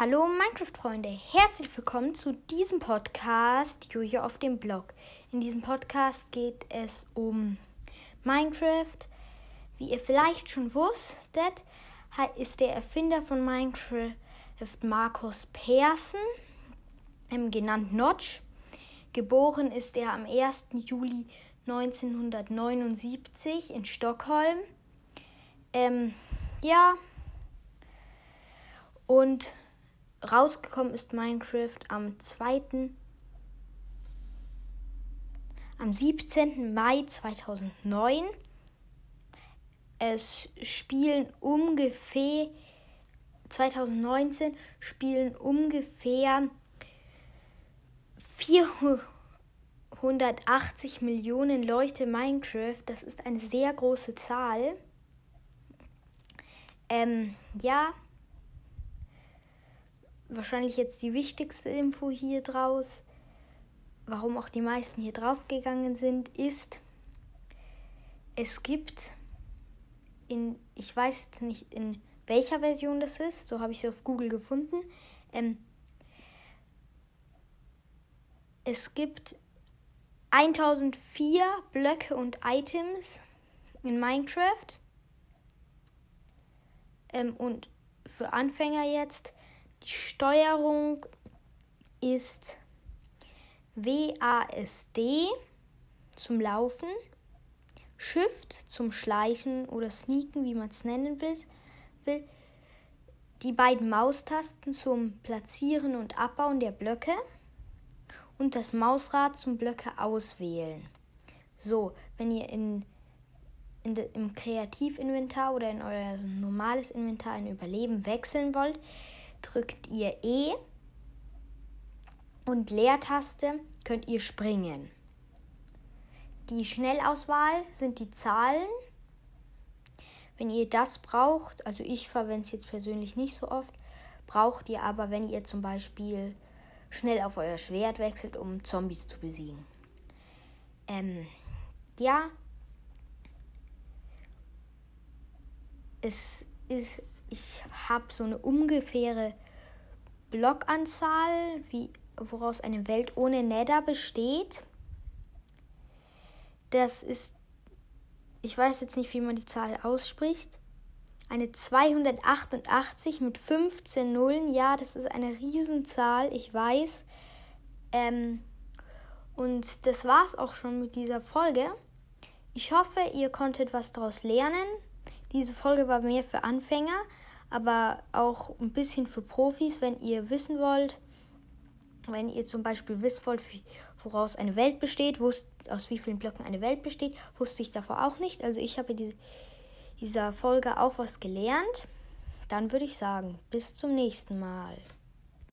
Hallo Minecraft-Freunde, herzlich willkommen zu diesem Podcast Jojo auf dem Blog. In diesem Podcast geht es um Minecraft. Wie ihr vielleicht schon wusstet, ist der Erfinder von Minecraft Markus Persson, ähm, genannt Notch. Geboren ist er am 1. Juli 1979 in Stockholm. Ähm, ja, und rausgekommen ist Minecraft am 2. am 17. Mai 2009. Es spielen ungefähr 2019 spielen ungefähr 480 Millionen Leute Minecraft. Das ist eine sehr große Zahl. Ähm, ja, wahrscheinlich jetzt die wichtigste Info hier draus, warum auch die meisten hier draufgegangen sind, ist, es gibt in, ich weiß jetzt nicht in welcher Version das ist, so habe ich es auf Google gefunden, ähm, es gibt 1004 Blöcke und Items in Minecraft. Ähm, und für Anfänger jetzt die Steuerung ist WASD zum Laufen, Shift zum Schleichen oder Sneaken, wie man es nennen will, die beiden Maustasten zum Platzieren und Abbauen der Blöcke und das Mausrad zum Blöcke auswählen. So, wenn ihr in, in de, im Kreativinventar oder in euer normales Inventar ein Überleben wechseln wollt, drückt ihr E und Leertaste könnt ihr springen. Die Schnellauswahl sind die Zahlen. Wenn ihr das braucht, also ich verwende es jetzt persönlich nicht so oft, braucht ihr aber, wenn ihr zum Beispiel schnell auf euer Schwert wechselt, um Zombies zu besiegen. Ähm, ja, es ist ich habe so eine ungefähre Blockanzahl, wie, woraus eine Welt ohne Nether besteht. Das ist, ich weiß jetzt nicht, wie man die Zahl ausspricht. Eine 288 mit 15 Nullen. Ja, das ist eine Riesenzahl, ich weiß. Ähm, und das war's auch schon mit dieser Folge. Ich hoffe, ihr konntet was daraus lernen. Diese Folge war mehr für Anfänger, aber auch ein bisschen für Profis, wenn ihr wissen wollt, wenn ihr zum Beispiel wissen wollt, woraus eine Welt besteht, wusst, aus wie vielen Blöcken eine Welt besteht, wusste ich davor auch nicht. Also ich habe diese, dieser Folge auch was gelernt. Dann würde ich sagen, bis zum nächsten Mal.